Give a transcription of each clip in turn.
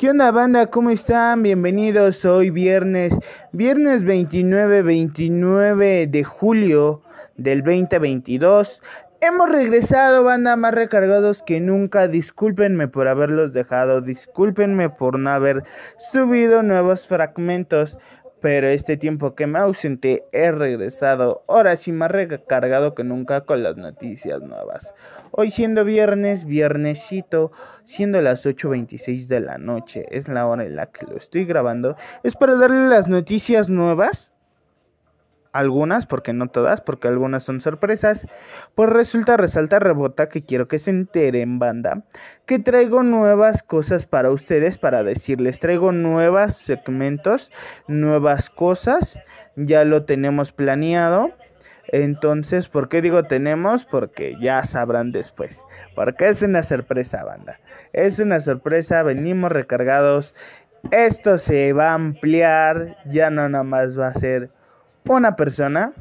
¿Qué onda banda? ¿Cómo están? Bienvenidos hoy viernes, viernes 29, 29 de julio del 2022. Hemos regresado, banda, más recargados que nunca. Discúlpenme por haberlos dejado, discúlpenme por no haber subido nuevos fragmentos pero este tiempo que me ausenté he regresado, ahora sí más recargado que nunca con las noticias nuevas. Hoy siendo viernes, viernesito, siendo las 8.26 de la noche, es la hora en la que lo estoy grabando, es para darle las noticias nuevas algunas, porque no todas, porque algunas son sorpresas, pues resulta, resalta, rebota que quiero que se enteren, banda, que traigo nuevas cosas para ustedes, para decirles, traigo nuevos segmentos, nuevas cosas, ya lo tenemos planeado. Entonces, ¿por qué digo tenemos? Porque ya sabrán después. Porque es una sorpresa, banda. Es una sorpresa, venimos recargados. Esto se va a ampliar, ya no nada más va a ser una persona,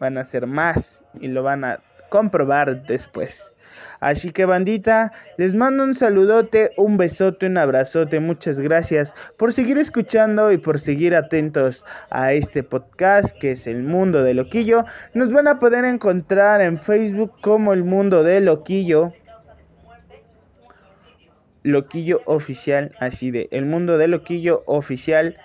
van a ser más y lo van a comprobar después. Así que bandita, les mando un saludote, un besote, un abrazote, muchas gracias por seguir escuchando y por seguir atentos a este podcast que es El Mundo de Loquillo. Nos van a poder encontrar en Facebook como El Mundo de Loquillo. Loquillo Oficial, así de El Mundo de Loquillo Oficial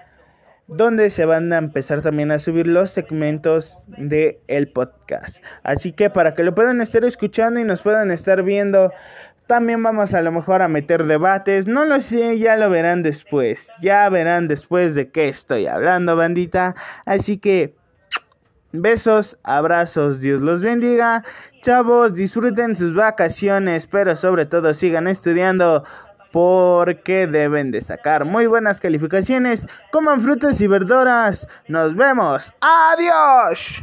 donde se van a empezar también a subir los segmentos de el podcast. Así que para que lo puedan estar escuchando y nos puedan estar viendo, también vamos a lo mejor a meter debates, no lo sé, ya lo verán después. Ya verán después de qué estoy hablando, bandita. Así que besos, abrazos, Dios los bendiga. Chavos, disfruten sus vacaciones, pero sobre todo sigan estudiando porque deben de sacar muy buenas calificaciones. Coman frutas y verduras. Nos vemos. Adiós.